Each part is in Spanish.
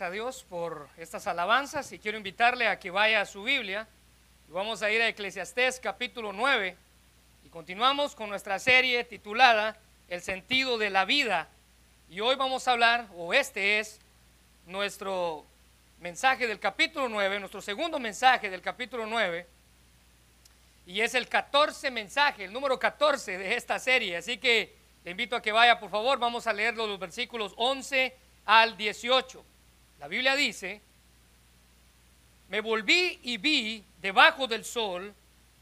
a Dios por estas alabanzas y quiero invitarle a que vaya a su Biblia. Vamos a ir a Eclesiastés capítulo 9 y continuamos con nuestra serie titulada El sentido de la vida. Y hoy vamos a hablar, o este es nuestro mensaje del capítulo 9, nuestro segundo mensaje del capítulo 9. Y es el 14 mensaje, el número 14 de esta serie. Así que le invito a que vaya, por favor. Vamos a leer los versículos 11 al 18. La Biblia dice, me volví y vi debajo del sol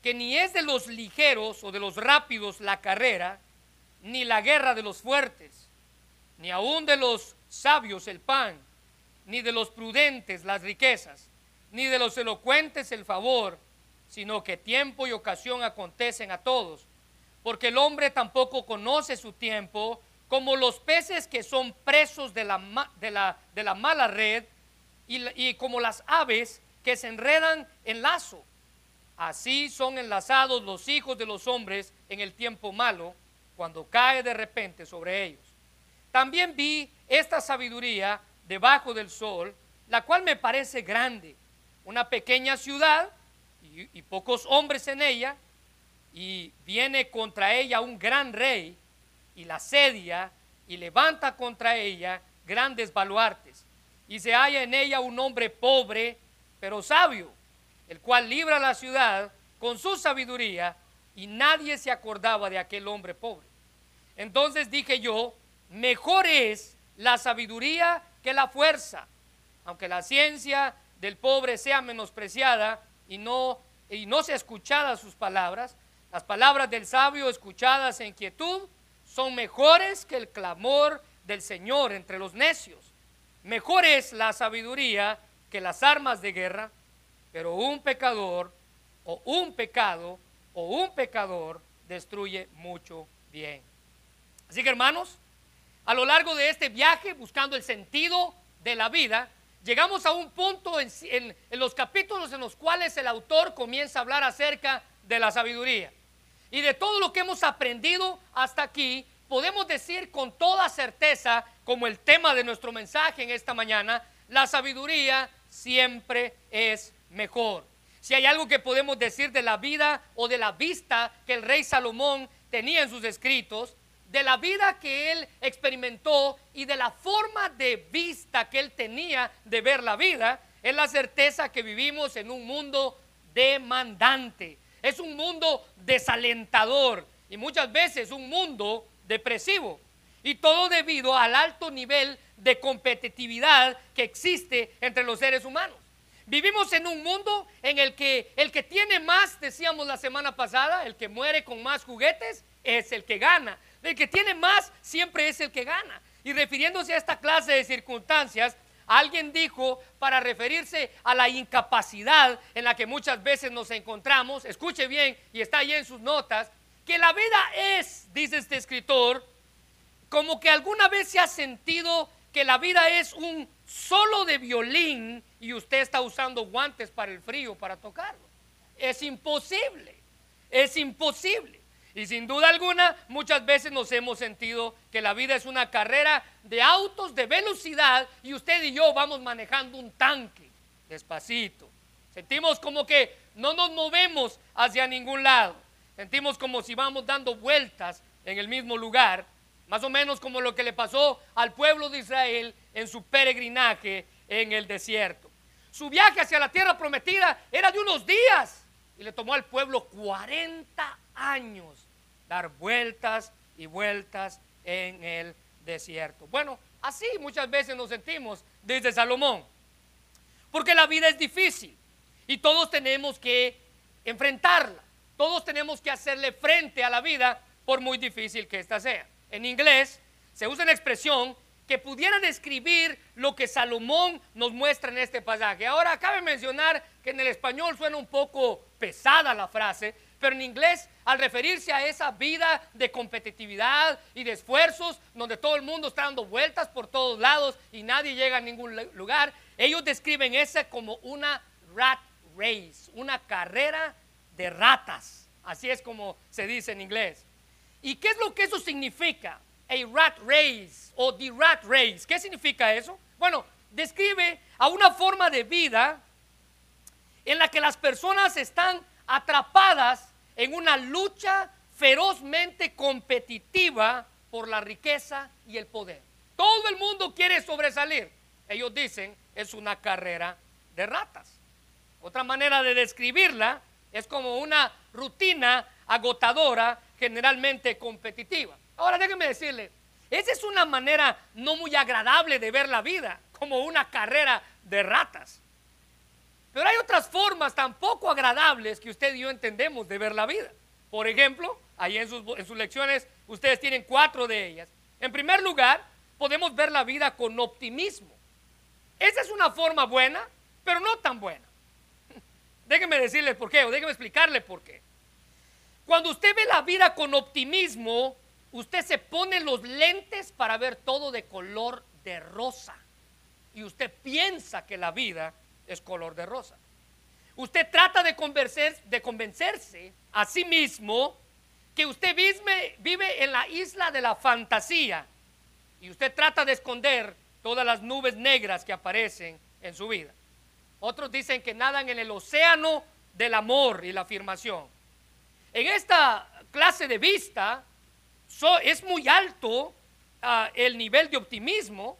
que ni es de los ligeros o de los rápidos la carrera, ni la guerra de los fuertes, ni aun de los sabios el pan, ni de los prudentes las riquezas, ni de los elocuentes el favor, sino que tiempo y ocasión acontecen a todos, porque el hombre tampoco conoce su tiempo, como los peces que son presos de la, de la, de la mala red y, y como las aves que se enredan en lazo. Así son enlazados los hijos de los hombres en el tiempo malo, cuando cae de repente sobre ellos. También vi esta sabiduría debajo del sol, la cual me parece grande, una pequeña ciudad y, y pocos hombres en ella, y viene contra ella un gran rey y la asedia y levanta contra ella grandes baluartes. Y se halla en ella un hombre pobre, pero sabio, el cual libra la ciudad con su sabiduría y nadie se acordaba de aquel hombre pobre. Entonces dije yo, mejor es la sabiduría que la fuerza, aunque la ciencia del pobre sea menospreciada y no, y no sea escuchada sus palabras, las palabras del sabio escuchadas en quietud son mejores que el clamor del Señor entre los necios. Mejor es la sabiduría que las armas de guerra, pero un pecador o un pecado o un pecador destruye mucho bien. Así que hermanos, a lo largo de este viaje buscando el sentido de la vida, llegamos a un punto en, en, en, los capítulos en los cuales el autor comienza a hablar acerca de la sabiduría. Y de todo lo que hemos aprendido hasta aquí, podemos decir con toda certeza, como el tema de nuestro mensaje en esta mañana, la sabiduría siempre es mejor. Si hay algo que podemos decir de la vida o de la vista que el rey Salomón tenía en sus escritos, de la vida que él experimentó y de la forma de vista que él tenía de ver la vida, es la certeza que vivimos en un mundo demandante. Es un mundo desalentador y muchas veces un mundo depresivo. Y todo debido al alto nivel de competitividad que existe entre los seres humanos. Vivimos en un mundo en el que el que tiene más, decíamos la semana pasada, el que muere con más juguetes es el que gana. El que tiene más siempre es el que gana. Y refiriéndose a esta clase de circunstancias, alguien dijo para referirse a la incapacidad en la que muchas veces nos encontramos, escuche bien y está ahí en sus notas, que la vida es, dice este escritor, como que alguna vez se ha sentido que la vida es un solo de violín y usted está usando guantes para el frío, para tocarlo. Es imposible, es imposible. Y sin duda alguna, muchas veces nos hemos sentido que la vida es una carrera de autos de velocidad y usted y yo vamos manejando un tanque despacito. Sentimos como que no nos movemos hacia ningún lado. Sentimos como si vamos dando vueltas en el mismo lugar, más o menos como lo que le pasó al pueblo de Israel en su peregrinaje en el desierto. Su viaje hacia la tierra prometida era de unos días y le tomó al pueblo 40 años dar vueltas y vueltas en el desierto. Bueno, así muchas veces nos sentimos desde Salomón, porque la vida es difícil y todos tenemos que enfrentarla. Todos tenemos que hacerle frente a la vida por muy difícil que ésta sea. En inglés se usa una expresión que pudiera describir lo que Salomón nos muestra en este pasaje. Ahora, cabe mencionar que en el español suena un poco pesada la frase, pero en inglés, al referirse a esa vida de competitividad y de esfuerzos, donde todo el mundo está dando vueltas por todos lados y nadie llega a ningún lugar, ellos describen esa como una rat race, una carrera de ratas. Así es como se dice en inglés. ¿Y qué es lo que eso significa? A rat race o the rat race. ¿Qué significa eso? Bueno, describe a una forma de vida en la que las personas están atrapadas en una lucha ferozmente competitiva por la riqueza y el poder. Todo el mundo quiere sobresalir. Ellos dicen, es una carrera de ratas. Otra manera de describirla es como una rutina agotadora, generalmente competitiva. Ahora déjenme decirle, esa es una manera no muy agradable de ver la vida, como una carrera de ratas. Pero hay otras formas tampoco agradables que usted y yo entendemos de ver la vida. Por ejemplo, ahí en sus, lecciones ustedes tienen cuatro de ellas. En primer lugar, podemos ver la vida con optimismo. Esa es una forma buena, pero no tan buena. Déjenme decirle por qué, o déjenme explicarle por qué. Cuando usted ve la vida con optimismo, usted se pone los lentes para ver todo de color de rosa. Y usted piensa que la vida es color de rosa. Usted trata de, de convencerse a sí mismo que usted vive, vive en la isla de la fantasía. Y usted trata de esconder todas las nubes negras que aparecen en su vida. Otros dicen que nadan en el océano del amor y la afirmación. En esta clase de vista es muy alto ah, el nivel de optimismo,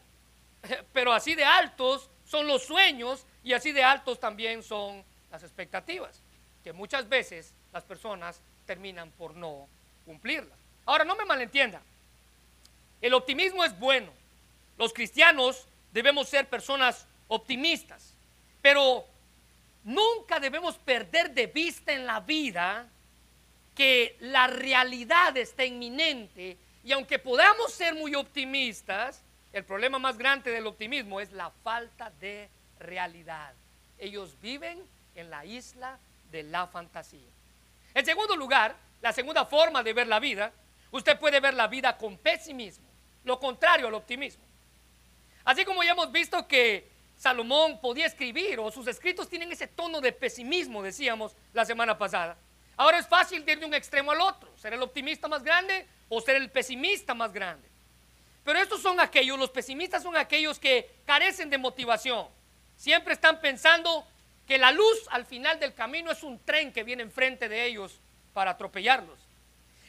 pero así de altos son los sueños y así de altos también son las expectativas, que muchas veces las personas terminan por no cumplirlas. Ahora, no me malentienda, el optimismo es bueno. Los cristianos debemos ser personas optimistas. Pero nunca debemos perder de vista en la vida que la realidad está inminente y aunque podamos ser muy optimistas, el problema más grande del optimismo es la falta de realidad. Ellos viven en la isla de la fantasía. En segundo lugar, la segunda forma de ver la vida, usted puede ver la vida con pesimismo, lo contrario al optimismo. Así como ya hemos visto que Salomón podía escribir o sus escritos tienen ese tono de pesimismo, decíamos la semana pasada. Ahora es fácil ir de un extremo al otro, ser el optimista más grande o ser el pesimista más grande. Pero estos son aquellos, los pesimistas son aquellos que carecen de motivación. Siempre están pensando que la luz al final del camino es un tren que viene enfrente de ellos para atropellarlos.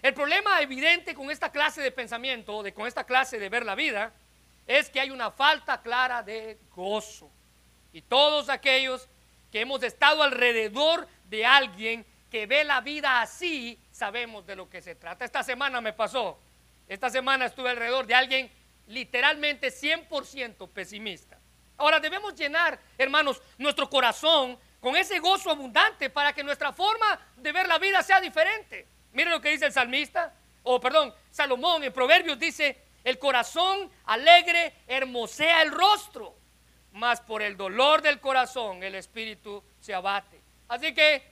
El problema evidente con esta clase de pensamiento, de, con esta clase de ver la vida, es que hay una falta clara de gozo. Y todos aquellos que hemos estado alrededor de alguien que ve la vida así, sabemos de lo que se trata. Esta semana me pasó. Esta semana estuve alrededor de alguien literalmente 100% pesimista. Ahora debemos llenar, hermanos, nuestro corazón con ese gozo abundante para que nuestra forma de ver la vida sea diferente. Miren lo que dice el salmista, o perdón, Salomón en Proverbios dice, el corazón alegre hermosea el rostro, mas por el dolor del corazón el espíritu se abate. Así que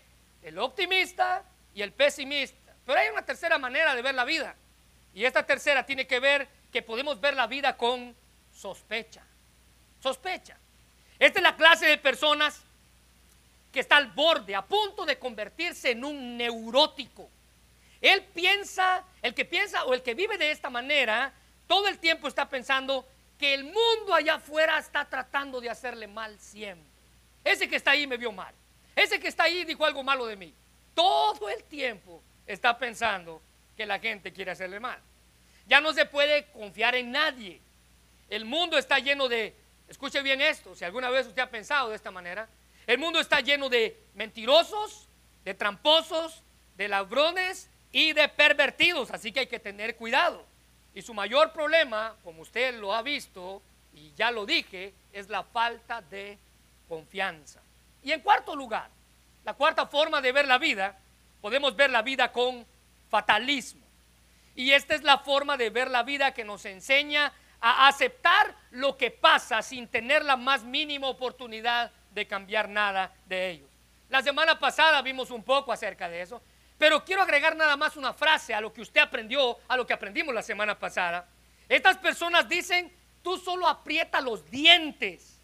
el optimista y el pesimista. Pero hay una tercera manera de ver la vida. Y esta tercera tiene que ver que podemos ver la vida con sospecha. Sospecha. Esta es la clase de personas que está al borde, a punto de convertirse en un neurótico. Él piensa, el que piensa o el que vive de esta manera, todo el tiempo está pensando que el mundo allá afuera está tratando de hacerle mal siempre. Ese que está ahí me vio mal. Ese que está ahí dijo algo malo de mí. Todo el tiempo está pensando que la gente quiere hacerle mal. Ya no se puede confiar en nadie. El mundo está lleno de, escuche bien esto, si alguna vez usted ha pensado de esta manera, el mundo está lleno de mentirosos, de tramposos, de ladrones y de pervertidos, así que hay que tener cuidado. Y su mayor problema, como usted lo ha visto y ya lo dije, es la falta de confianza. Y en cuarto lugar, la cuarta forma de ver la vida, podemos ver la vida con fatalismo. Y esta es la forma de ver la vida que nos enseña a aceptar lo que pasa sin tener la más mínima oportunidad de cambiar nada de ellos. La semana pasada vimos un poco acerca de eso. Pero quiero agregar nada más una frase a lo que usted aprendió, a lo que aprendimos la semana pasada. Estas personas dicen, tú solo aprieta los dientes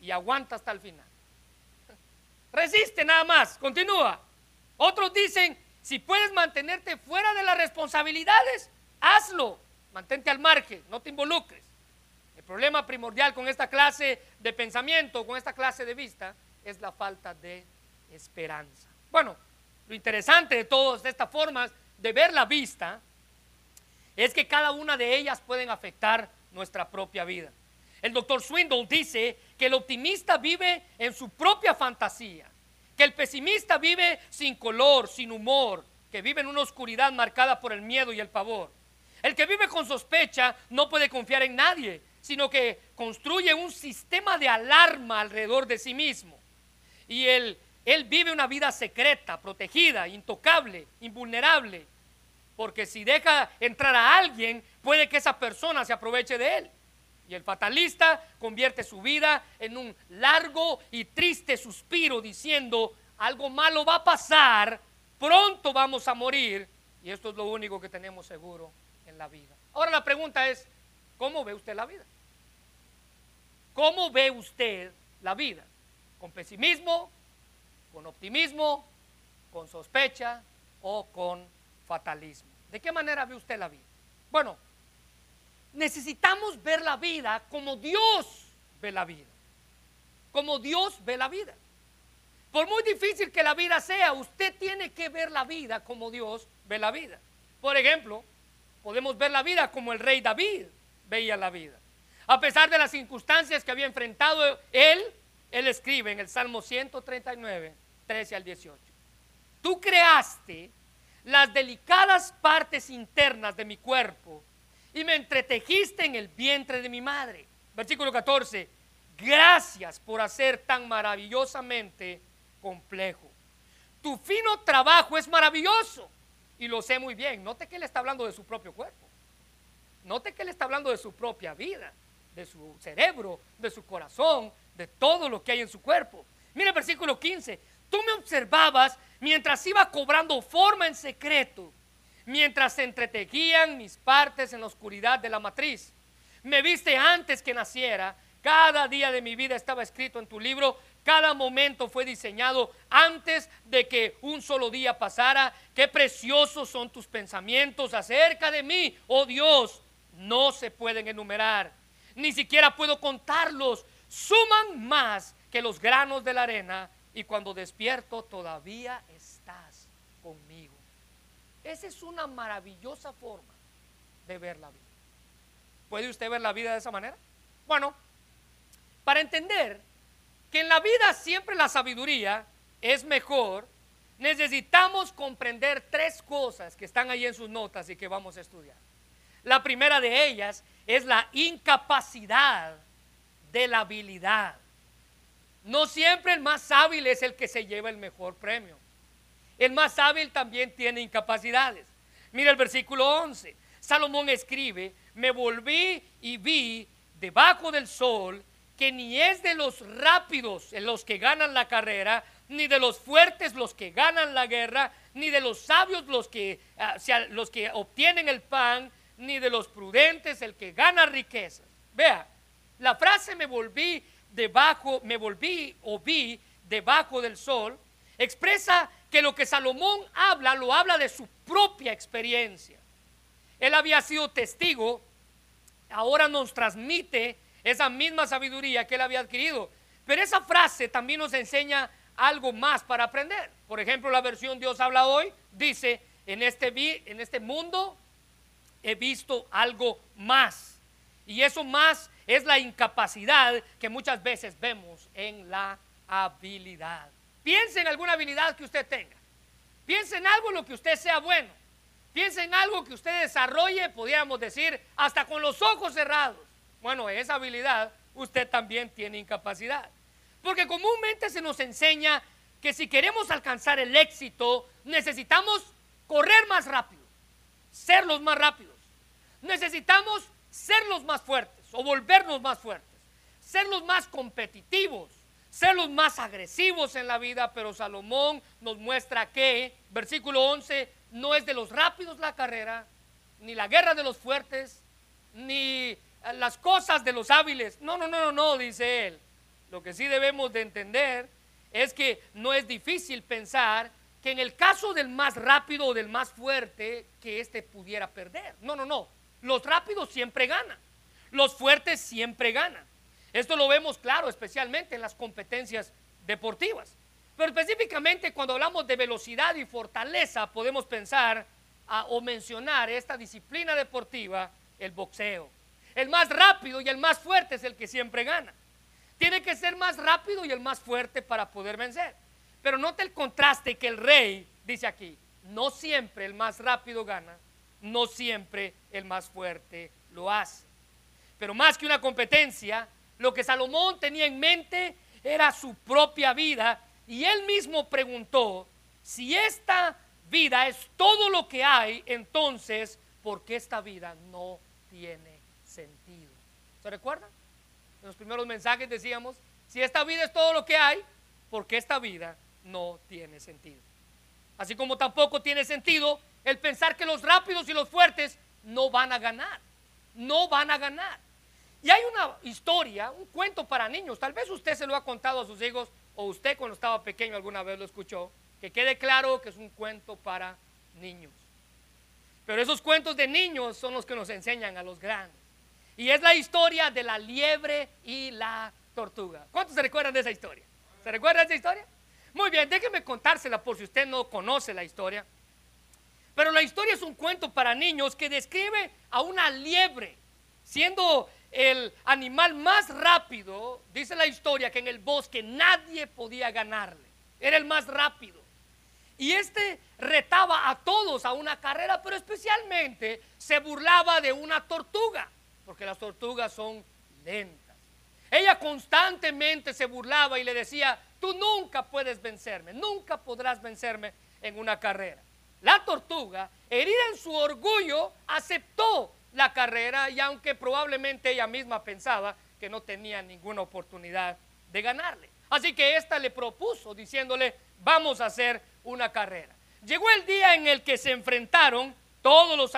y aguanta hasta el final. Resiste nada más, continúa. Otros dicen, si puedes mantenerte fuera de las responsabilidades, hazlo. Mantente al margen, no te involucres. El problema primordial con esta clase de pensamiento, con esta clase de vista, es la falta de esperanza. Bueno, lo interesante de todas estas formas de ver la vista es que cada una de ellas pueden afectar nuestra propia vida. El doctor Swindle dice que el optimista vive en su propia fantasía, el pesimista vive sin color, sin humor, que vive en una oscuridad marcada por el miedo y el pavor. El que vive con sospecha no puede confiar en nadie, sino que construye un sistema de alarma alrededor de sí mismo. Y él, él vive una vida secreta, protegida, intocable, invulnerable, porque si deja entrar a alguien, puede que esa persona se aproveche de él. Y el fatalista convierte su vida en un largo y triste suspiro diciendo, algo malo va a pasar, pronto vamos a morir, y esto es lo único que tenemos seguro en la vida. Ahora la pregunta es, ¿cómo ve usted la vida? ¿Cómo ve usted la vida? ¿Con pesimismo? ¿Con optimismo? ¿Con sospecha? ¿O con fatalismo? ¿De qué manera ve usted la vida? Bueno, necesitamos ver la vida como Dios ve la vida. Como Dios ve la vida. Por muy difícil que la vida sea, usted tiene que ver la vida como Dios ve la vida. Por ejemplo, podemos ver la vida como el rey David veía la vida. A pesar de las circunstancias que había enfrentado él, él escribe en el Salmo 139, 13 al 18. Tú creaste las delicadas partes internas de mi cuerpo y me entretejiste en el vientre de mi madre. Versículo 14. Gracias por hacer tan maravillosamente complejo. Tu fino trabajo es maravilloso y lo sé muy bien. Note que él está hablando de su propio cuerpo. Note que él está hablando de su propia vida, de su cerebro, de su corazón, de todo lo que hay en su cuerpo. Mire el versículo 15. Tú me observabas mientras iba cobrando forma en secreto, mientras se entretejían mis partes en la oscuridad de la matriz. Me viste antes que naciera, cada día de mi vida estaba escrito en tu libro, cada momento fue diseñado antes de que un solo día pasara. Qué preciosos son tus pensamientos acerca de mí, oh Dios, no se pueden enumerar, ni siquiera puedo contarlos, suman más que los granos de la arena y cuando despierto todavía. Esa es una maravillosa forma de ver la vida. ¿Puede usted ver la vida de esa manera? Bueno, para entender que en la vida siempre la sabiduría es mejor, necesitamos comprender tres cosas que están ahí en sus notas y que vamos a estudiar. La primera de ellas es la incapacidad de la habilidad. No siempre el más hábil es el que se lleva el mejor premio. El más hábil también tiene incapacidades. Mira el versículo 11. Salomón escribe, me volví y vi debajo del sol que ni es de los rápidos los que ganan la carrera, ni de los fuertes los que ganan la guerra, ni de los sabios los que, ah, los que obtienen el pan, ni de los prudentes el que gana riquezas. Vea, la frase me volví debajo, me volví o vi debajo del sol, expresa que lo que Salomón habla, lo habla de su propia experiencia. Él había sido testigo, ahora nos transmite esa misma sabiduría que él había adquirido. Pero esa frase también nos enseña algo más para aprender. Por ejemplo, la versión Dios habla hoy dice, en este, en este mundo he visto algo más. Y eso más es la incapacidad que muchas veces vemos en la habilidad. Piense en alguna habilidad que usted tenga. Piense en algo en lo que usted sea bueno. Piense en algo que usted desarrolle, podríamos decir, hasta con los ojos cerrados. Bueno, esa habilidad usted también tiene incapacidad. Porque comúnmente se nos enseña que si queremos alcanzar el éxito, necesitamos correr más rápido, ser los más rápidos. Necesitamos ser los más fuertes o volvernos más fuertes, ser los más competitivos, ser los más agresivos en la vida, pero Salomón nos muestra que, versículo 11, no es de los rápidos la carrera, ni la guerra de los fuertes, ni las cosas de los hábiles. No, no, no, no, no, dice él. Lo que sí debemos de entender es que no es difícil pensar que en el caso del más rápido o del más fuerte, que éste pudiera perder. No, no, no. Los rápidos siempre ganan. los fuertes siempre ganan. Esto lo vemos claro, especialmente en las competencias deportivas. Pero específicamente cuando hablamos de velocidad y fortaleza, podemos pensar o mencionar esta disciplina deportiva, el boxeo. El más rápido y el más fuerte es el que siempre gana. Tiene que ser más rápido y el más fuerte para poder vencer. Pero note el contraste que el rey dice aquí. No siempre el más rápido gana, no siempre el más fuerte lo hace. Pero más que una competencia, lo que Salomón tenía en mente era su propia vida y él mismo preguntó, si esta vida es todo lo que hay, entonces, ¿por qué esta vida no tiene sentido? ¿Se recuerdan? En los primeros mensajes decíamos, si esta vida es todo lo que hay, ¿por qué esta vida no tiene sentido? Así como tampoco tiene sentido el pensar que los rápidos y los fuertes no van a ganar, no van a ganar. Y hay una historia, un cuento para niños, tal vez usted se lo ha contado a sus hijos o usted cuando estaba pequeño alguna vez lo escuchó, que quede claro que es un cuento para niños. Pero esos cuentos de niños son los que nos enseñan a los grandes. Y es la historia de la liebre y la tortuga. ¿Cuántos se recuerdan de esa historia? ¿Se recuerdan de esa historia? Muy bien, déjeme contársela por si usted no conoce la historia. Pero la historia es un cuento para niños que describe a una liebre, siendo el animal más rápido, dice la historia que en el bosque nadie podía ganarle, era el más rápido. Y este retaba a todos a una carrera, pero especialmente se burlaba de una tortuga, porque las tortugas son lentas. Ella constantemente se burlaba y le decía, tú nunca puedes vencerme, nunca podrás vencerme en una carrera. La tortuga, herida en su orgullo, aceptó la carrera y aunque probablemente ella misma pensaba que no tenía ninguna oportunidad de ganarle. Así que ésta le propuso diciéndole, vamos a hacer una carrera. Llegó el día en el que se enfrentaron, todos los,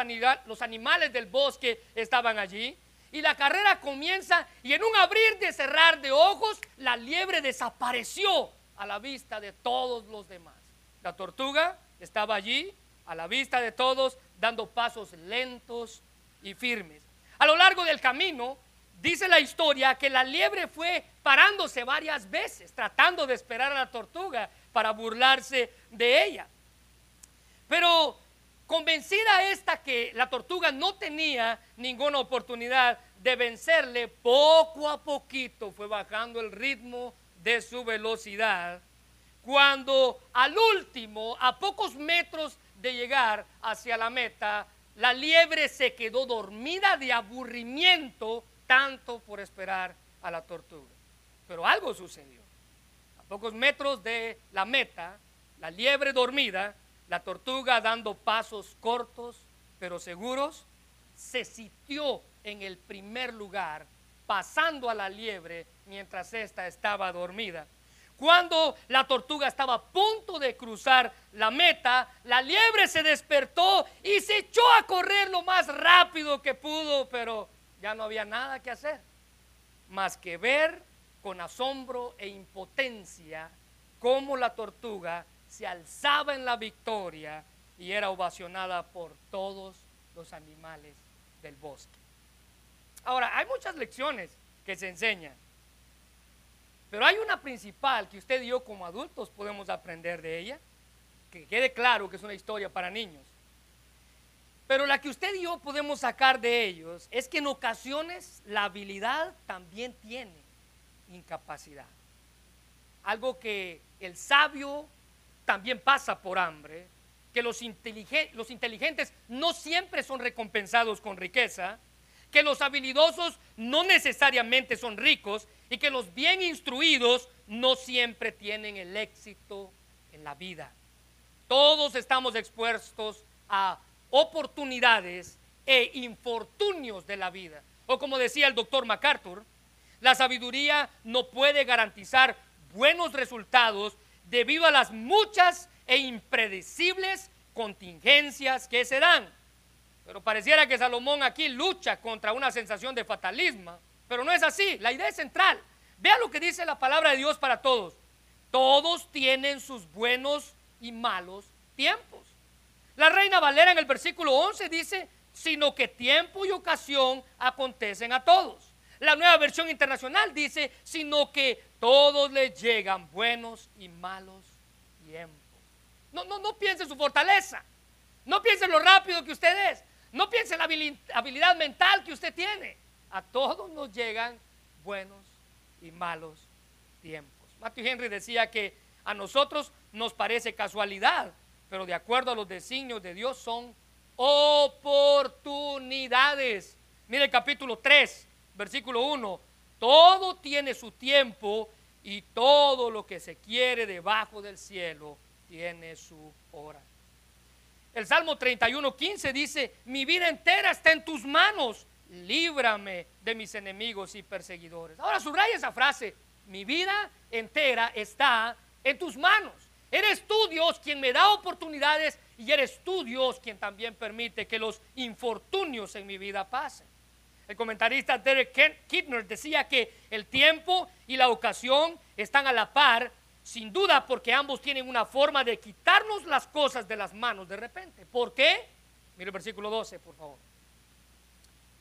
los animales del bosque estaban allí, y la carrera comienza y en un abrir de cerrar de ojos, la liebre desapareció a la vista de todos los demás. La tortuga estaba allí, a la vista de todos, dando pasos lentos y firmes. A lo largo del camino, dice la historia que la liebre fue parándose varias veces, tratando de esperar a la tortuga para burlarse de ella. Pero Convencida esta que la tortuga no tenía ninguna oportunidad de vencerle, poco a poquito fue bajando el ritmo de su velocidad. Cuando al último, a pocos metros de llegar hacia la meta, la liebre se quedó dormida de aburrimiento tanto por esperar a la tortuga. Pero algo sucedió. A pocos metros de la meta, la liebre dormida la tortuga dando pasos cortos pero seguros, se sitió en el primer lugar, pasando a la liebre mientras ésta estaba dormida. Cuando la tortuga estaba a punto de cruzar la meta, la liebre se despertó y se echó a correr lo más rápido que pudo, pero ya no había nada que hacer, más que ver con asombro e impotencia cómo la tortuga se alzaba en la victoria y era ovacionada por todos los animales del bosque. Ahora, hay muchas lecciones que se enseñan, pero hay una principal que usted y yo como adultos podemos aprender de ella, que quede claro que es una historia para niños. Pero la que usted y yo podemos sacar de ellos es que en ocasiones la habilidad también tiene incapacidad. Algo que el sabio también pasa por hambre, que los, los inteligentes no siempre son recompensados con riqueza, que los habilidosos no necesariamente son ricos y que los bien instruidos no siempre tienen el éxito en la vida. Todos estamos expuestos a oportunidades e infortunios de la vida. O como decía el doctor MacArthur, la sabiduría no puede garantizar buenos resultados debido a las muchas e impredecibles contingencias que se dan. Pero pareciera que Salomón aquí lucha contra una sensación de fatalismo, pero no es así, la idea es central. Vea lo que dice la palabra de Dios para todos. Todos tienen sus buenos y malos tiempos. La reina Valera en el versículo 11 dice, sino que tiempo y ocasión acontecen a todos. La nueva versión internacional dice, sino que todos les llegan buenos y malos tiempos. No, no, no piense en su fortaleza, no piense en lo rápido que usted es, no piense en la habilidad mental que usted tiene. A todos nos llegan buenos y malos tiempos. Matthew Henry decía que a nosotros nos parece casualidad, pero de acuerdo a los designios de Dios son oportunidades. Mire el capítulo 3, versículo 1. Todo tiene su tiempo y todo lo que se quiere debajo del cielo tiene su hora. El Salmo 31, 15 dice, mi vida entera está en tus manos, líbrame de mis enemigos y perseguidores. Ahora subraya esa frase, mi vida entera está en tus manos. Eres tú, Dios, quien me da oportunidades y eres tú, Dios, quien también permite que los infortunios en mi vida pasen. El comentarista Derek Kidner decía que el tiempo y la ocasión están a la par, sin duda porque ambos tienen una forma de quitarnos las cosas de las manos de repente. ¿Por qué? Mire el versículo 12, por favor.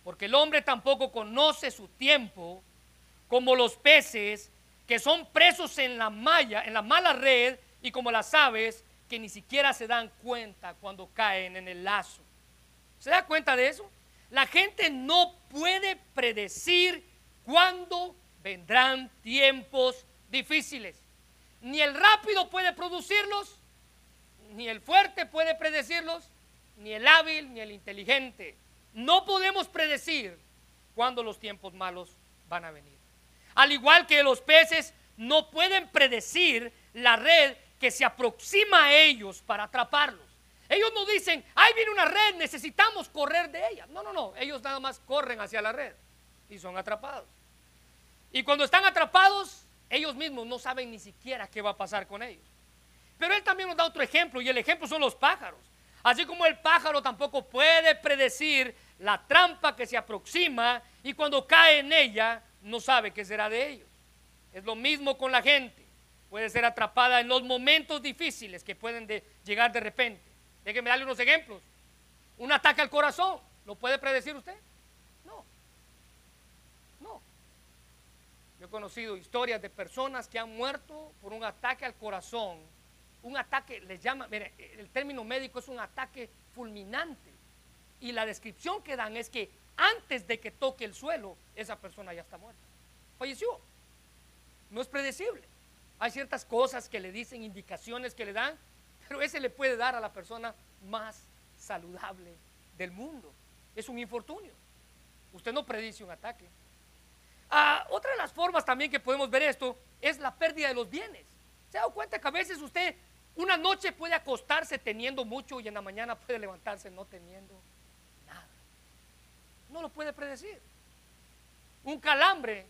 Porque el hombre tampoco conoce su tiempo como los peces que son presos en la malla, en la mala red, y como las aves que ni siquiera se dan cuenta cuando caen en el lazo. ¿Se da cuenta de eso? La gente no puede predecir cuándo vendrán tiempos difíciles. Ni el rápido puede producirlos, ni el fuerte puede predecirlos, ni el hábil, ni el inteligente. No podemos predecir cuándo los tiempos malos van a venir. Al igual que los peces no pueden predecir la red que se aproxima a ellos para atraparlos. Ellos no dicen, ahí viene una red, necesitamos correr de ella. No, no, no, ellos nada más corren hacia la red y son atrapados. Y cuando están atrapados, ellos mismos no saben ni siquiera qué va a pasar con ellos. Pero él también nos da otro ejemplo y el ejemplo son los pájaros. Así como el pájaro tampoco puede predecir la trampa que se aproxima y cuando cae en ella no sabe qué será de ellos. Es lo mismo con la gente. Puede ser atrapada en los momentos difíciles que pueden llegar de repente. Déjenme darle unos ejemplos. Un ataque al corazón, ¿lo puede predecir usted? No. No. Yo he conocido historias de personas que han muerto por un ataque al corazón. Un ataque, les llama, mire, el término médico es un ataque fulminante. Y la descripción que dan es que antes de que toque el suelo, esa persona ya está muerta. Falleció. No es predecible. Hay ciertas cosas que le dicen, indicaciones que le dan, pero ese le puede dar a la persona más saludable del mundo. Es un infortunio. Usted no predice un ataque. Ah, otra de las formas también que podemos ver esto es la pérdida de los bienes. ¿Se ha dado cuenta que a veces usted una noche puede acostarse teniendo mucho y en la mañana puede levantarse no teniendo no lo puede predecir. Un calambre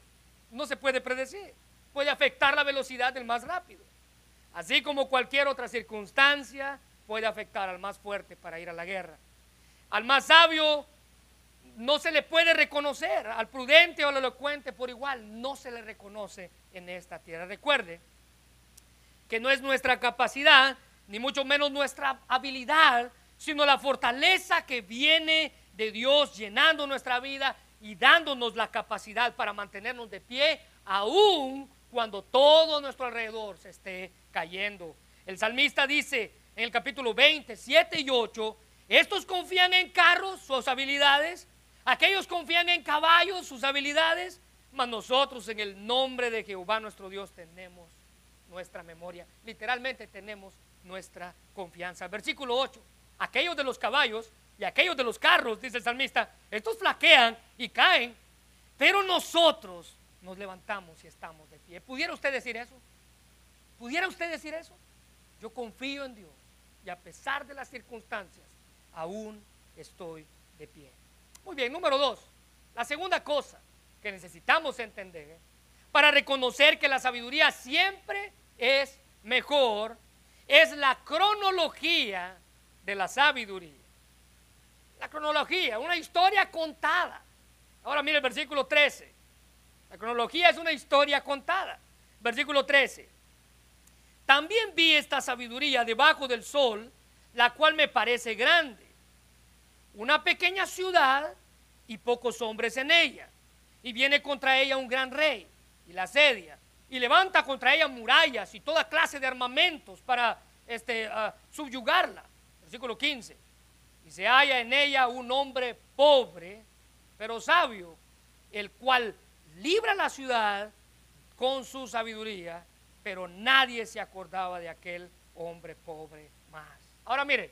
no se puede predecir. Puede afectar la velocidad del más rápido. Así como cualquier otra circunstancia puede afectar al más fuerte para ir a la guerra. Al más sabio no se le puede reconocer, al prudente o al elocuente por igual, no se le reconoce en esta tierra. Recuerde que no es nuestra capacidad, ni mucho menos nuestra habilidad, sino la fortaleza que viene de Dios llenando nuestra vida y dándonos la capacidad para mantenernos de pie, aún cuando todo nuestro alrededor se esté cayendo. El salmista dice en el capítulo 20, 7 y 8, estos confían en carros, sus habilidades, aquellos confían en caballos, sus habilidades, mas nosotros en el nombre de Jehová nuestro Dios tenemos nuestra memoria. Literalmente tenemos nuestra confianza. Versículo 8, aquellos de los caballos y aquellos de los carros, dice el salmista, estos flaquean y caen, pero nosotros nos levantamos y estamos de pie. ¿Pudiera usted decir eso? ¿Pudiera usted decir eso? Yo confío en Dios y a pesar de las circunstancias, aún estoy de pie. Muy bien, número dos, la segunda cosa que necesitamos entender para reconocer que la sabiduría siempre es mejor es la cronología de la sabiduría la cronología, una historia contada. Ahora mire el versículo 13. La cronología es una historia contada. Versículo 13. También vi esta sabiduría debajo del sol, la cual me parece grande. una pequeña ciudad y pocos hombres en ella. Y viene contra ella un gran rey y la asedia. Y levanta contra ella murallas y toda clase de armamentos para este, ah, subyugarla. Versículo 15. Y se halla en ella un hombre pobre, pero sabio, el cual libra la ciudad con su sabiduría, pero nadie se acordaba de aquel hombre pobre más. Ahora mire,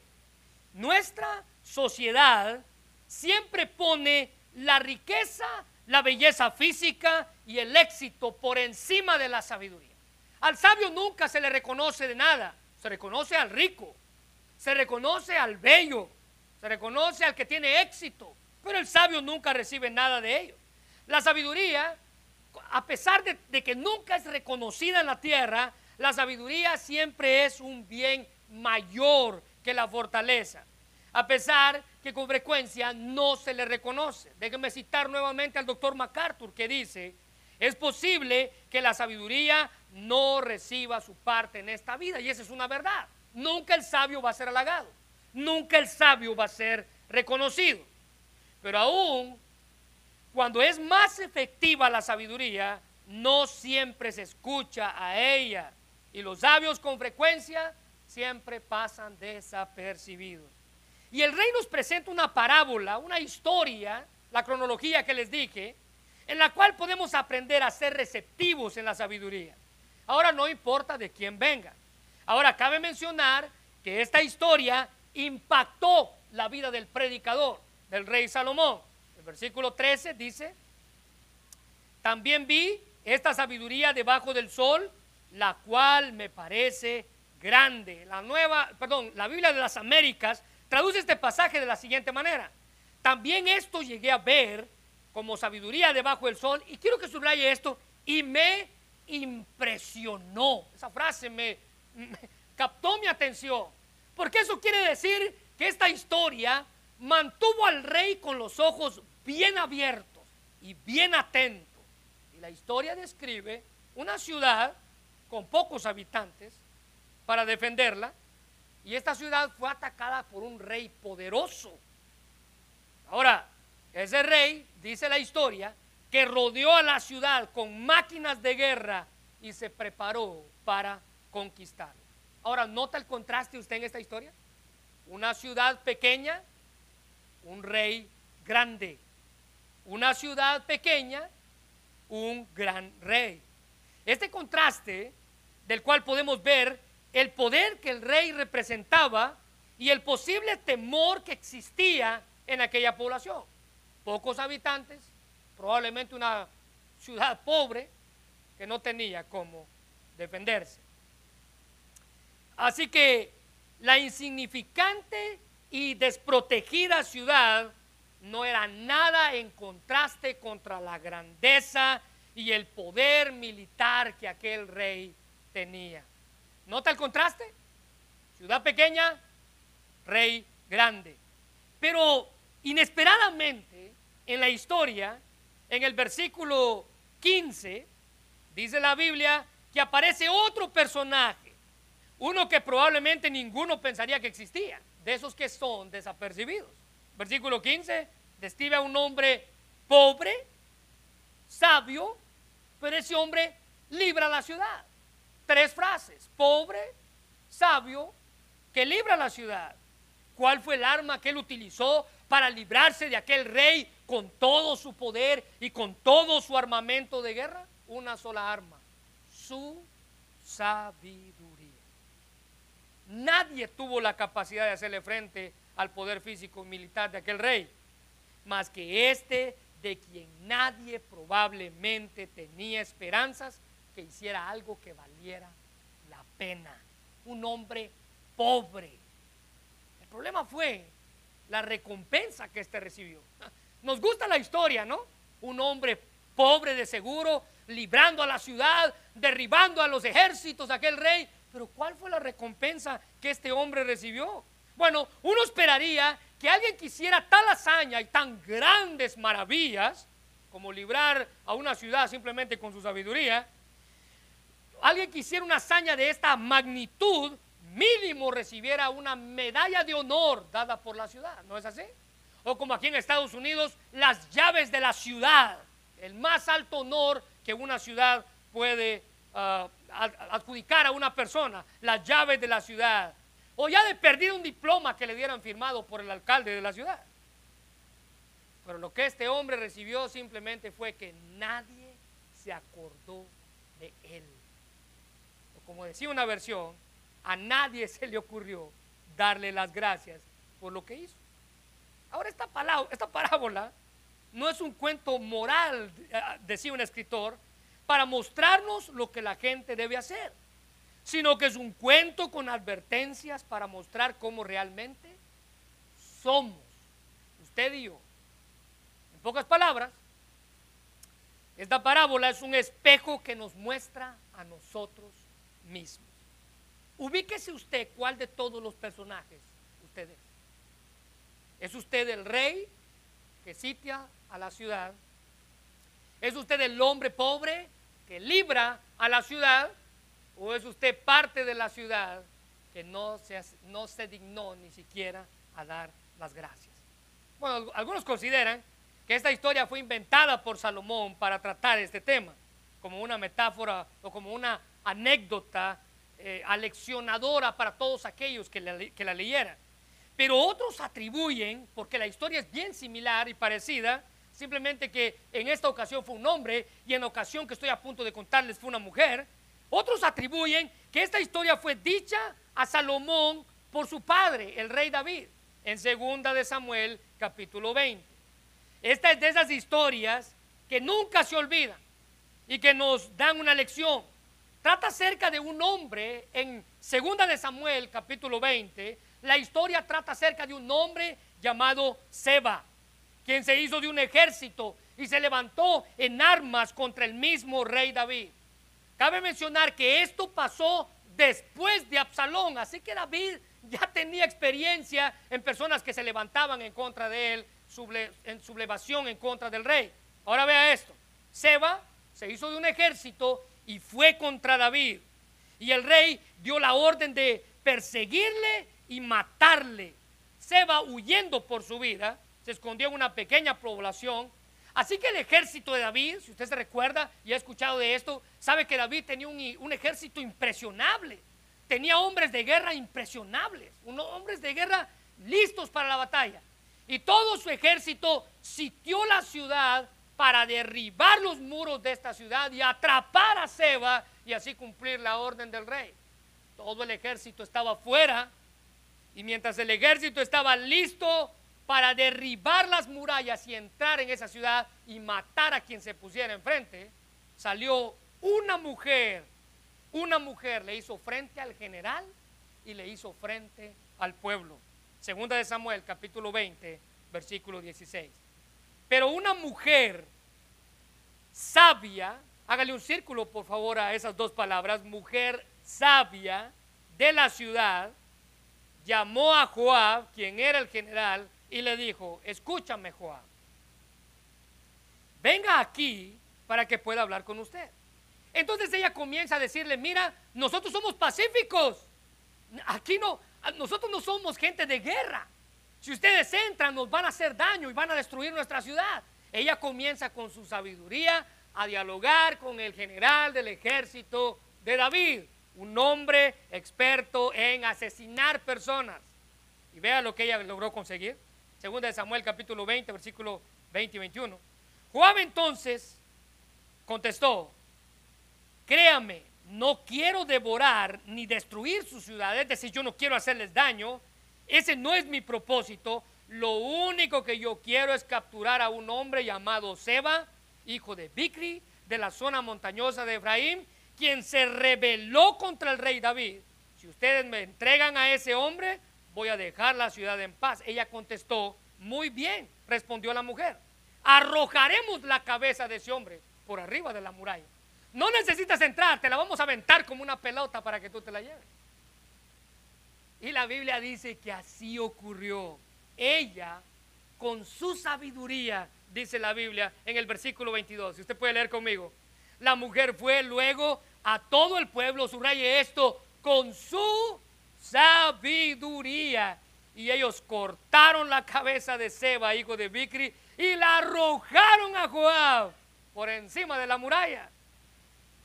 nuestra sociedad siempre pone la riqueza, la belleza física y el éxito por encima de la sabiduría. Al sabio nunca se le reconoce de nada, se reconoce al rico, se reconoce al bello, se reconoce al que tiene éxito, pero el sabio nunca recibe nada de ello. La sabiduría, a pesar de, de que nunca es reconocida en la tierra, la sabiduría siempre es un bien mayor que la fortaleza, a pesar que con frecuencia no se le reconoce. Déjenme citar nuevamente al doctor MacArthur que dice, es posible que la sabiduría no reciba su parte en esta vida y esa es una verdad. Nunca el sabio va a ser halagado, nunca el sabio va a ser reconocido. Pero aún cuando es más efectiva la sabiduría, no siempre se escucha a ella y los sabios con frecuencia siempre pasan desapercibidos. Y el rey nos presenta una parábola, una historia, la cronología que les dije, en la cual podemos aprender a ser receptivos en la sabiduría. Ahora no importa de quién venga. Ahora cabe mencionar que esta historia impactó la vida del predicador, del rey Salomón. El versículo 13 dice, también vi esta sabiduría debajo del sol, la cual me parece grande. La nueva, perdón, la Biblia de las Américas traduce este pasaje de la siguiente manera. También esto llegué a ver como sabiduría debajo del sol y quiero que subraye esto y me impresionó. Esa frase me, me captó mi atención. Porque eso quiere decir que esta historia mantuvo al rey con los ojos bien abiertos y bien atentos. Y la historia describe una ciudad con pocos habitantes para defenderla. Y esta ciudad fue atacada por un rey poderoso. Ahora, ese rey, dice la historia, que rodeó a la ciudad con máquinas de guerra y se preparó para conquistar. Ahora, ¿nota el contraste usted en esta historia? Una ciudad pequeña, un rey grande. Una ciudad pequeña, un gran rey. Este contraste, del cual podemos ver el poder que el rey representaba y el posible temor que existía en aquella población. Pocos habitantes, probablemente una ciudad pobre que no tenía cómo defenderse. Así que la insignificante y desprotegida ciudad no era nada en contraste contra la grandeza y el poder militar que aquel rey tenía. ¿Nota el contraste? Ciudad pequeña, rey grande. Pero inesperadamente en la historia, en el versículo 15, dice la Biblia que aparece otro personaje, uno que probablemente ninguno pensaría que existía, de esos que son desapercibidos. Versículo 15 describe a un hombre pobre, sabio, pero ese hombre libra la ciudad tres frases. Pobre, sabio, que libra la ciudad. ¿Cuál fue el arma que él utilizó para librarse de aquel rey con todo su poder y con todo su armamento de guerra? Una sola arma, su sabiduría. Nadie tuvo la capacidad de hacerle frente al poder físico y militar de aquel rey, más que este de quien nadie probablemente tenía esperanzas que hiciera algo que valiera la pena. Un hombre pobre. El problema fue la recompensa que éste recibió. Nos gusta la historia, ¿no? Un hombre pobre de seguro, librando a la ciudad, derribando a los ejércitos de aquel rey. Pero ¿cuál fue la recompensa que este hombre recibió? Bueno, uno esperaría que alguien quisiera tal hazaña y tan grandes maravillas como librar a una ciudad simplemente con su sabiduría, alguien que hiciera una hazaña de esta magnitud, mínimo recibiera una medalla de honor dada por la ciudad, ¿no es así? o como aquí en Estados Unidos, las llaves de la ciudad, el más alto honor que una ciudad puede ah, adjudicar a una persona, las llaves de la ciudad, o ya de perdido un diploma que le dieran firmado por el alcalde de la ciudad. Pero lo que este hombre recibió simplemente fue que nadie se acordó de él. O como decía una versión, a nadie se le ocurrió darle las gracias por lo que hizo. Ahora esta, parábola no es un cuento moral, eh, decía un escritor, para mostrarnos lo que la gente debe hacer, sino que es un cuento con advertencias para mostrar cómo realmente somos, usted y yo. En pocas palabras, esta parábola es un espejo que nos muestra a nosotros mismos. Ubíquese usted cuál de todos los personajes usted es. ¿Es usted el rey que sitia a la ciudad? ¿Es usted el hombre pobre que libra a la ciudad? ¿O es usted parte de la ciudad que no se, no se dignó ni siquiera a dar las gracias? Bueno, algunos consideran que esta historia fue inventada por Salomón para tratar este tema, como una metáfora o como una anécdota eh, aleccionadora para todos aquellos que la leyeran. Pero otros atribuyen, porque la historia es bien similar y parecida, simplemente que en esta ocasión fue un hombre y en la ocasión que estoy a punto de contarles fue una mujer. Otros atribuyen que esta historia fue dicha a Salomón por su padre, el rey David, en segunda de Samuel capítulo 20. Esta es de esas historias que nunca se olvidan y que nos dan una lección. Trata acerca de un hombre en segunda de Samuel capítulo 20 la historia trata acerca de un hombre llamado Seba, quien se hizo de un ejército y se levantó en armas contra el mismo rey David. Cabe mencionar que esto pasó después de Absalón, así que David ya tenía experiencia en personas que se levantaban en contra de él, en sublevación en contra del rey. Ahora vea esto, Seba se hizo de un ejército y fue contra David. Y el rey dio la orden de perseguirle y matarle. Se va huyendo por su vida, se escondió en una pequeña población. Así que el ejército de David, si usted se recuerda y ha escuchado de esto, sabe que David tenía un, ejército impresionable. Tenía hombres de guerra impresionables, unos hombres de guerra listos para la batalla. Y todo su ejército sitió la ciudad para derribar los muros de esta ciudad y atrapar a Seba y así cumplir la orden del rey. Todo el ejército estaba fuera y mientras el ejército estaba listo para derribar las murallas y entrar en esa ciudad y matar a quien se pusiera enfrente, salió una mujer. Una mujer le hizo frente al general y le hizo frente al pueblo. Segunda de Samuel, capítulo 20, versículo 16. Pero una mujer sabia, hágale un círculo por favor a esas dos palabras, mujer sabia de la ciudad, llamó a Joab, quien era el general, y le dijo, escúchame Joab, venga aquí para que pueda hablar con usted. Entonces ella comienza a decirle, mira, nosotros somos pacíficos, aquí no, nosotros no somos gente de guerra. Si ustedes entran nos van a hacer daño y van a destruir nuestra ciudad. Ella comienza con su sabiduría a dialogar con el general del ejército de David un hombre experto en asesinar personas. Y vea lo que ella logró conseguir. Segunda de Samuel capítulo 20, versículo 20 y 21. Joab entonces contestó, créame, no quiero devorar ni destruir sus ciudades, es decir, yo no quiero hacerles daño, ese no es mi propósito, lo único que yo quiero es capturar a un hombre llamado Seba, hijo de Bicri, de la zona montañosa de Efraín, quien se rebeló contra el rey David. Si ustedes me entregan a ese hombre, voy a dejar la ciudad en paz. Ella contestó, muy bien, respondió la mujer. Arrojaremos la cabeza de ese hombre por arriba de la muralla. No necesitas entrar, te la vamos a aventar como una pelota para que tú te la lleves. Y la Biblia dice que así ocurrió. Ella, con su sabiduría, dice la Biblia en el versículo 22, si usted puede leer conmigo, la mujer fue luego a todo el pueblo, subraye esto, con su sabiduría y ellos cortaron la cabeza de Seba, hijo de Bicri, y la arrojaron a Joab por encima de la muralla.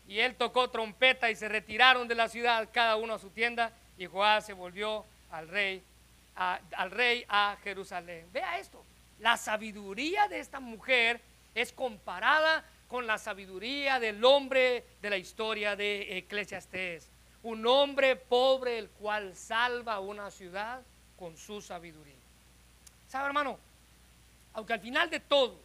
Y él tocó trompeta y se retiraron de la ciudad, cada uno a su tienda, y Joab se volvió al rey, al rey a Jerusalén. Vea esto, la sabiduría de esta mujer es comparada con la sabiduría del hombre de la historia de Eclesiastés. Un hombre pobre el cual salva una ciudad con su sabiduría. ¿Sabe, hermano? Aunque al final de todo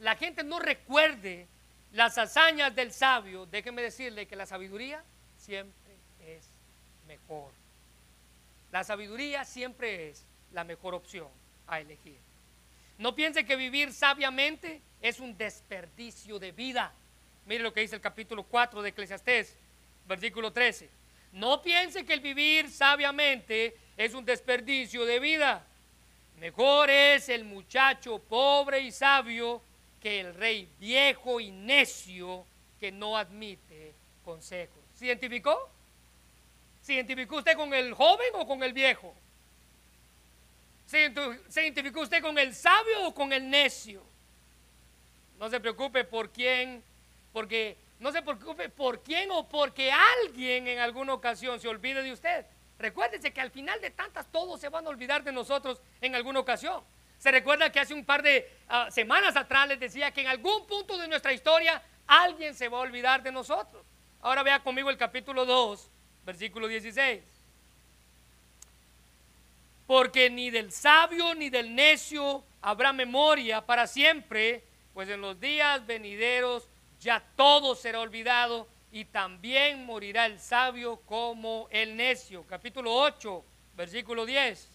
la gente no recuerde las hazañas del sabio, déjeme decirle que la sabiduría siempre es mejor. La sabiduría siempre es la mejor opción a elegir. No piense que vivir sabiamente es un desperdicio de vida. Mire lo que dice el capítulo 4 de Eclesiastés, versículo 13. No piense que el vivir sabiamente es un desperdicio de vida. Mejor es el muchacho pobre y sabio que el rey viejo y necio que no admite consejos. ¿Se identificó? ¿Se identificó usted con el joven o con el viejo? ¿Se identificó usted con el sabio o con el necio? No se preocupe por quién, porque no se preocupe por quién o porque alguien en alguna ocasión se olvide de usted. Recuérdese que al final de tantas todos se van a olvidar de nosotros en alguna ocasión. Se recuerda que hace un par de ah, semanas atrás les decía que en algún punto de nuestra historia alguien se va a olvidar de nosotros. Ahora vea conmigo el capítulo 2, versículo 16. Porque ni del sabio ni del necio habrá memoria para siempre, pues en los días venideros ya todo será olvidado y también morirá el sabio como el necio. Capítulo 8, versículo 10.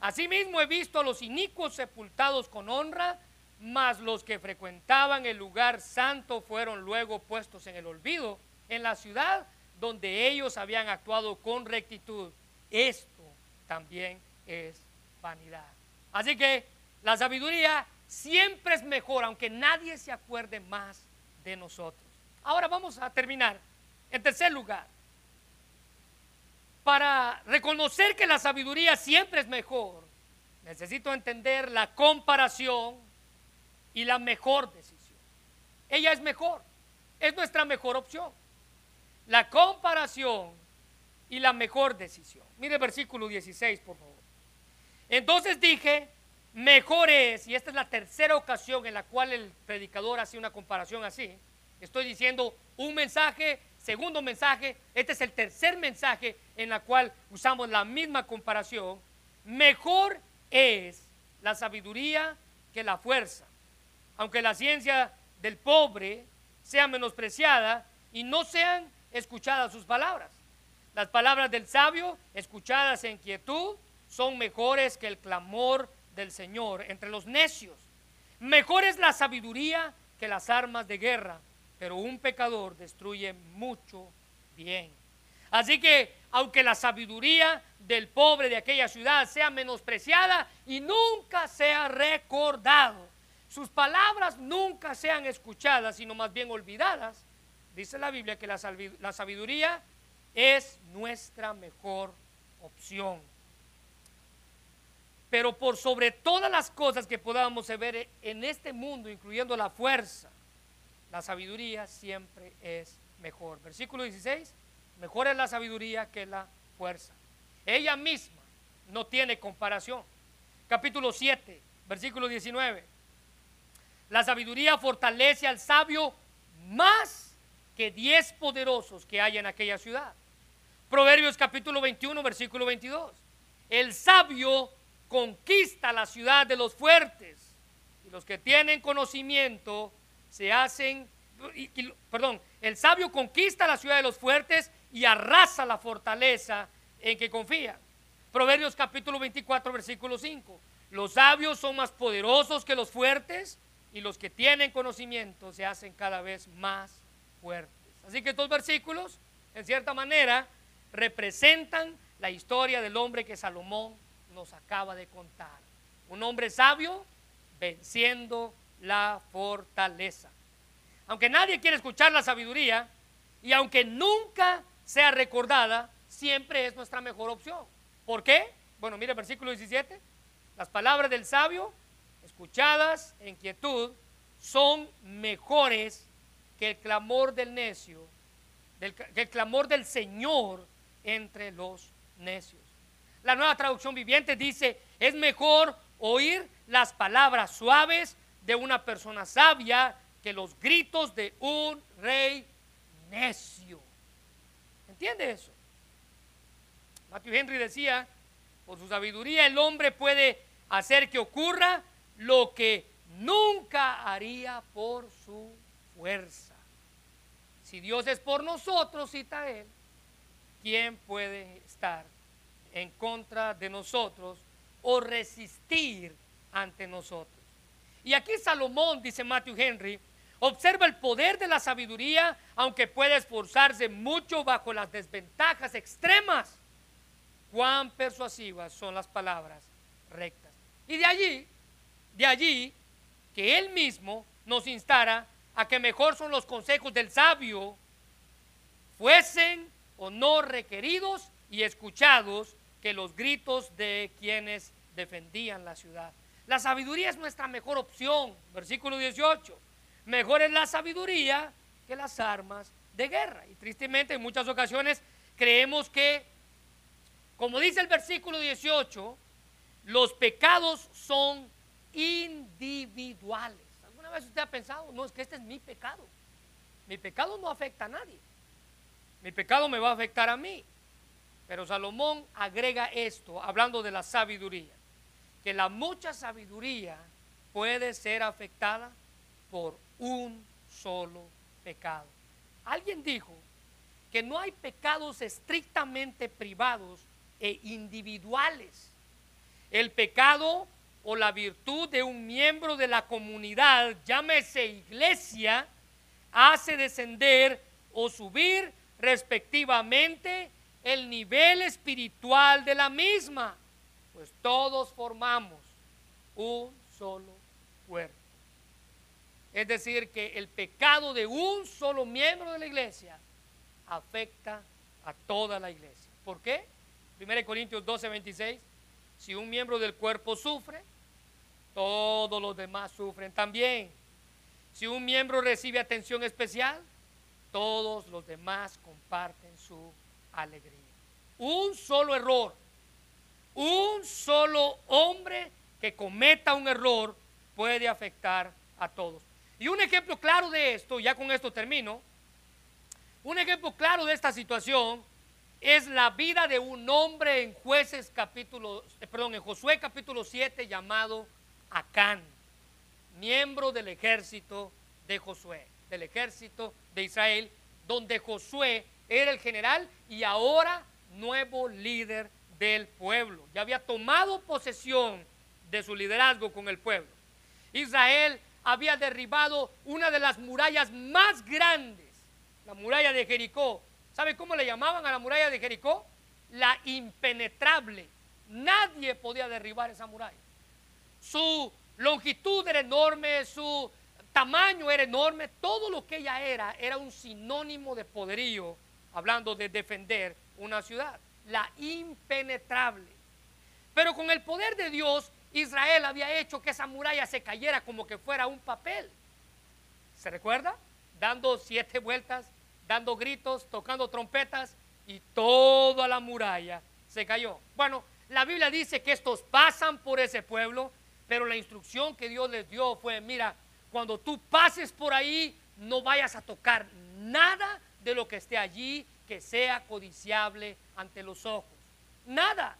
Asimismo he visto a los inicuos sepultados con honra, mas los que frecuentaban el lugar santo fueron luego puestos en el olvido en la ciudad donde ellos habían actuado con rectitud. Esto también es vanidad. Así que la sabiduría siempre es mejor, aunque nadie se acuerde más de nosotros. Ahora vamos a terminar. En tercer lugar, para reconocer que la sabiduría siempre es mejor, necesito entender la comparación y la mejor decisión. Ella es mejor, es nuestra mejor opción. La comparación y la mejor decisión. Mire el versículo 16, por favor. Entonces dije, mejor es, y esta es la tercera ocasión en la cual el predicador hace una comparación así, estoy diciendo un mensaje segundo mensaje, este es el tercer mensaje en la cual usamos la misma comparación. Mejor es la sabiduría que la fuerza. Aunque la ciencia del pobre sea menospreciada y no sean escuchadas sus palabras. Las palabras del sabio, escuchadas en quietud, son mejores que el clamor del Señor entre los necios. Mejor es la sabiduría que las armas de guerra pero un pecador destruye mucho bien. Así que, aunque la sabiduría del pobre de aquella ciudad sea menospreciada y nunca sea recordado, sus palabras nunca sean escuchadas, sino más bien olvidadas, dice la Biblia que la sabiduría es nuestra mejor opción. Pero por sobre todas las cosas que podamos ver en este mundo, incluyendo la fuerza, la sabiduría siempre es mejor. Versículo 16, mejor es la sabiduría que la fuerza. Ella misma no tiene comparación. Capítulo 7, versículo 19. La sabiduría fortalece al sabio más que diez poderosos que hay en aquella ciudad. Proverbios capítulo 21, versículo 22. El sabio conquista la ciudad de los fuertes y los que tienen conocimiento se hacen, perdón, el sabio conquista la ciudad de los fuertes y arrasa la fortaleza en que confía. Proverbios capítulo 24, versículo 5. Los sabios son más poderosos que los fuertes y los que tienen conocimiento se hacen cada vez más fuertes. Así que estos versículos, en cierta manera, representan la historia del hombre que Salomón nos acaba de contar. Un hombre sabio venciendo la fortaleza. Aunque nadie quiere escuchar la sabiduría y aunque nunca sea recordada, siempre es nuestra mejor opción. ¿Por qué? bueno, mire el versículo 17, las palabras del sabio, escuchadas en quietud, son mejores que el clamor del necio, que el clamor del Señor entre los necios. La nueva traducción viviente dice, es mejor oír las palabras suaves de una persona sabia que los gritos de un rey necio. ¿Entiende eso? Matthew Henry decía, por su sabiduría el hombre puede hacer que ocurra lo que nunca haría por su fuerza. Si Dios es por nosotros, cita él, ¿quién puede estar en contra de nosotros o resistir ante nosotros? Y aquí Salomón, dice Matthew Henry, observa el poder de la sabiduría, aunque puede esforzarse mucho bajo las desventajas extremas. Cuán persuasivas son las palabras rectas. Y de allí, de allí, que él mismo nos instara a que mejor son los consejos del sabio, fuesen o no requeridos y escuchados que los gritos de quienes defendían la ciudad. La sabiduría es nuestra mejor opción, versículo 18. Mejor es la sabiduría que las armas de guerra. Y tristemente en muchas ocasiones creemos que, como dice el versículo 18, los pecados son individuales. ¿Alguna vez usted ha pensado, no, es que este es mi pecado? Mi pecado no afecta a nadie. Mi pecado me va a afectar a mí. Pero Salomón agrega esto, hablando de la sabiduría, que la mucha sabiduría puede ser afectada por un solo pecado. Alguien dijo que no hay pecados estrictamente privados e individuales. El pecado o la virtud de un miembro de la comunidad, llámese iglesia, hace descender o subir respectivamente el nivel espiritual de la misma, pues todos formamos un solo cuerpo. Es decir, que el pecado de un solo miembro de la iglesia afecta a toda la iglesia. ¿Por qué? 1 Corintios 12, 26. Si un miembro del cuerpo sufre, todos los demás sufren también. Si un miembro recibe atención especial, todos los demás comparten su alegría. Un solo error, un solo hombre que cometa un error puede afectar a todos. Y un ejemplo claro de esto, ya con esto termino, un ejemplo claro de esta situación es la vida de un hombre en jueces capítulo, eh, perdón, en Josué capítulo 7 llamado Acán, miembro del ejército de Josué, del ejército de Israel, donde Josué era el general y ahora nuevo líder del pueblo. Ya había tomado posesión de su liderazgo con el pueblo. Israel había derribado una de las murallas más grandes, la muralla de Jericó. ¿Sabe cómo le llamaban a la muralla de Jericó? La impenetrable. Nadie podía derribar esa muralla. Su longitud era enorme, su tamaño era enorme, todo lo que ella era era un sinónimo de poderío, hablando de defender una ciudad, la impenetrable. Pero con el poder de Dios, Israel había hecho que esa muralla se cayera como que fuera un papel. ¿Se recuerda? Dando siete vueltas, dando gritos, tocando trompetas y toda la muralla se cayó. Bueno, la Biblia dice que estos pasan por ese pueblo pero la instrucción que Dios les dio fue, mira, cuando tú pases por ahí, no vayas a tocar nada de lo que esté allí que sea codiciable ante los ojos. Nada.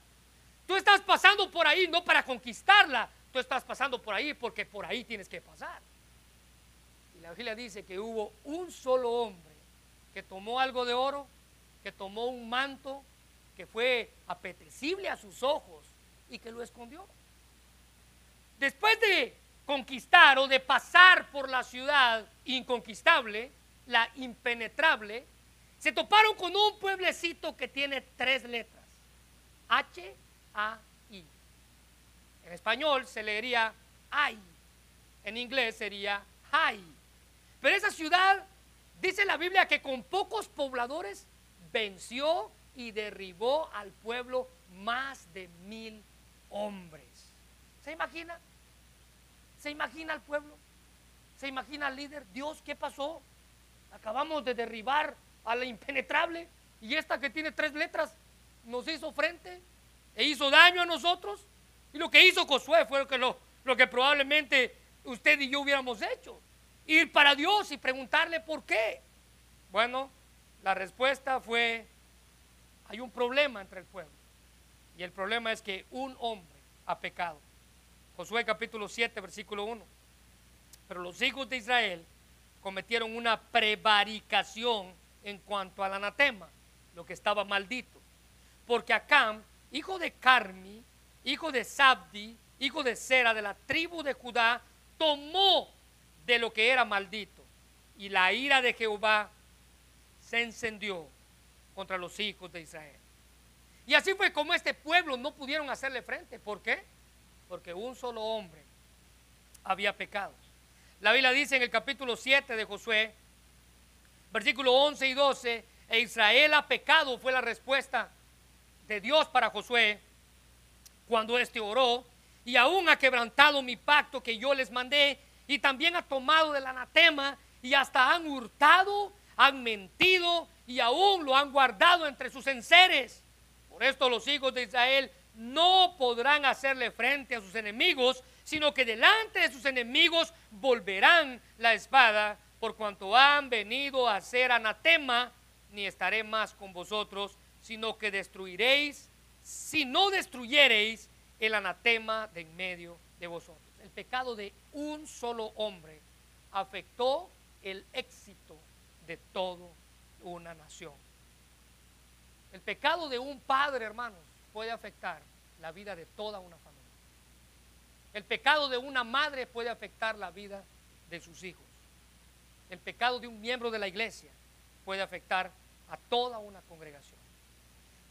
Tú estás pasando por ahí no para conquistarla, tú estás pasando por ahí porque por ahí tienes que pasar. Y la Biblia dice que hubo un solo hombre que tomó algo de oro, que tomó un manto que fue apetecible a sus ojos y que lo escondió. Después de conquistar o de pasar por la ciudad inconquistable, la impenetrable, se toparon con un pueblecito que tiene tres letras. H-A-I. En español se leería Ay. En inglés sería Hay. Pero esa ciudad, dice la Biblia, que con pocos pobladores venció y derribó al pueblo más de mil hombres. ¿Se imagina? ¿Se imagina al pueblo? ¿Se imagina al líder? Dios, ¿qué pasó? Acabamos de derribar a la impenetrable y esta que tiene tres letras nos hizo frente e hizo daño a nosotros. Y lo que hizo Josué fue lo que, lo, lo que probablemente usted y yo hubiéramos hecho. Ir para Dios y preguntarle por qué. Bueno, la respuesta fue, hay un problema entre el pueblo. Y el problema es que un hombre ha pecado. Josué capítulo 7, versículo 1. Pero los hijos de Israel cometieron una prevaricación en cuanto al anatema, lo que estaba maldito. Porque Acam, hijo de Carmi, hijo de Sabdi, hijo de Sera, de la tribu de Judá, tomó de lo que era maldito. Y la ira de Jehová se encendió contra los hijos de Israel. Y así fue como este pueblo no pudieron hacerle frente. ¿Por qué? Porque un solo hombre había pecado. La Biblia dice en el capítulo 7 de Josué, versículo 11 y 12, e Israel ha pecado fue la respuesta de Dios para Josué cuando éste oró, y aún ha quebrantado mi pacto que yo les mandé, y también ha tomado del anatema, y hasta han hurtado, han mentido, y aún lo han guardado entre sus enseres. Por esto los hijos de Israel no podrán hacerle frente a sus enemigos, sino que delante de sus enemigos volverán la espada, por cuanto han venido a ser anatema, ni estaré más con vosotros, sino que destruiréis, si no destruyereis el anatema de en medio de vosotros. El pecado de un solo hombre afectó el éxito de toda una nación. El pecado de un padre, hermanos, puede afectar la vida de toda una. El pecado de una madre puede afectar la vida de sus hijos. El pecado de un miembro de la iglesia puede afectar a toda una congregación.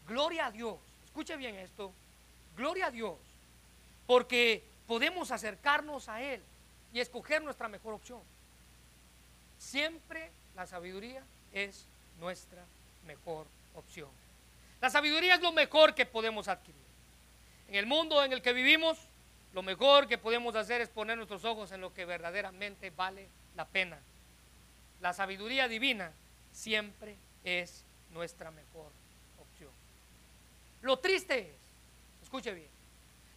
Gloria a Dios. Escuche bien esto. Gloria a Dios. Porque podemos acercarnos a Él y escoger nuestra mejor opción. Siempre la sabiduría es nuestra mejor opción. La sabiduría es lo mejor que podemos adquirir. En el mundo en el que vivimos, lo mejor que podemos hacer es poner nuestros ojos en lo que verdaderamente vale la pena. La sabiduría divina siempre es nuestra mejor opción. Lo triste es, escuche bien,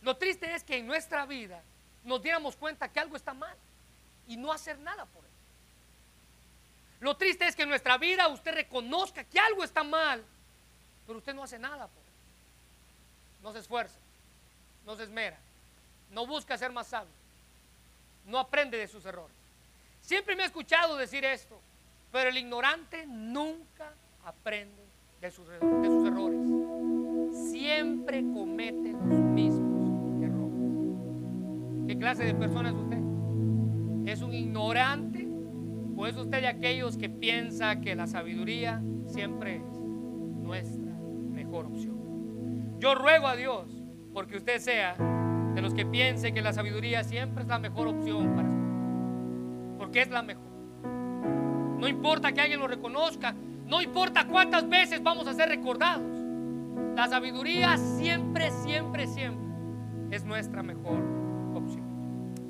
lo triste es que en nuestra vida nos diéramos cuenta que algo está mal y no hacer nada por él. Lo triste es que en nuestra vida usted reconozca que algo está mal pero usted no hace nada por él. No se esfuerza, no se esmera, no busca ser más sabio, no aprende de sus errores. Siempre me he escuchado decir esto, pero el ignorante nunca aprende de sus, de sus errores. Siempre comete los mismos errores. ¿Qué clase de persona es usted? ¿Es un ignorante o es usted de aquellos que piensa que la sabiduría siempre es nuestra? opción. Yo ruego a Dios porque usted sea de los que piense que la sabiduría siempre es la mejor opción para usted. Porque es la mejor. No importa que alguien lo reconozca, no importa cuántas veces vamos a ser recordados. La sabiduría siempre, siempre, siempre es nuestra mejor opción.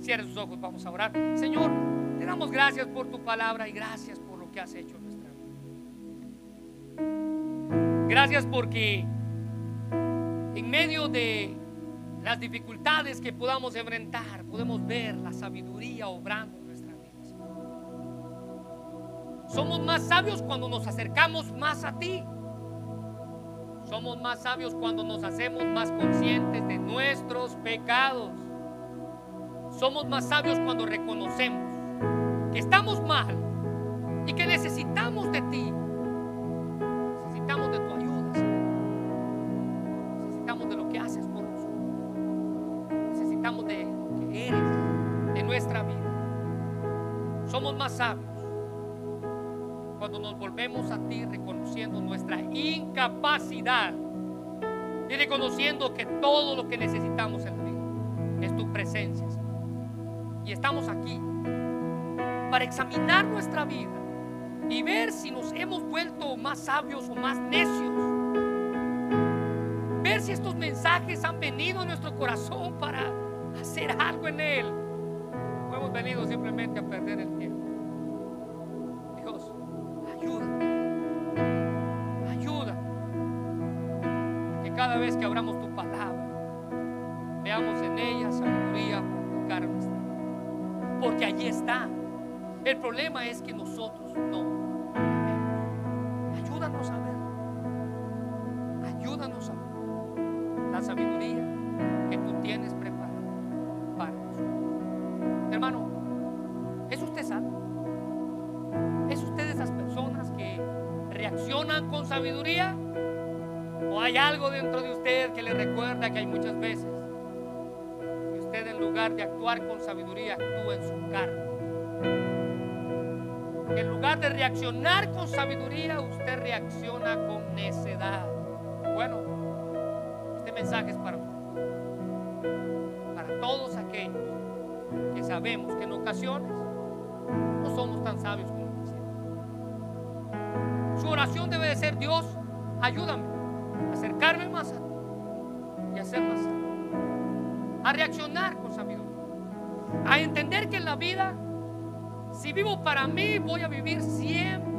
Cierre sus ojos, vamos a orar. Señor, te damos gracias por tu palabra y gracias por lo que has hecho Gracias porque en medio de las dificultades que podamos enfrentar, podemos ver la sabiduría obrando en nuestra vida. Somos más sabios cuando nos acercamos más a ti. Somos más sabios cuando nos hacemos más conscientes de nuestros pecados. Somos más sabios cuando reconocemos que estamos mal y que necesitamos de ti Somos más sabios cuando nos volvemos a ti reconociendo nuestra incapacidad y reconociendo que todo lo que necesitamos en la vida es tu presencia. Y estamos aquí para examinar nuestra vida y ver si nos hemos vuelto más sabios o más necios. Ver si estos mensajes han venido a nuestro corazón para hacer algo en él. O hemos venido simplemente a perder el tiempo. Vez que abramos tu palabra, veamos en ella sabiduría para. Porque allí está. El problema es que nosotros no. Ayúdanos a ver. Ayúdanos a ver la sabiduría que tú tienes preparada para nosotros. Hermano, ¿es usted salvo? ¿Es usted de esas personas que reaccionan con sabiduría? ¿O hay algo dentro de usted que le recuerda que hay muchas veces que usted en lugar de actuar con sabiduría actúa en su carne? En lugar de reaccionar con sabiduría, usted reacciona con necedad. Bueno, este mensaje es para para todos aquellos que sabemos que en ocasiones no somos tan sabios como quisiéramos. Su oración debe de ser, Dios, ayúdame acercarme más a ti y a ser más. A reaccionar con sabiduría. A entender que en la vida, si vivo para mí, voy a vivir siempre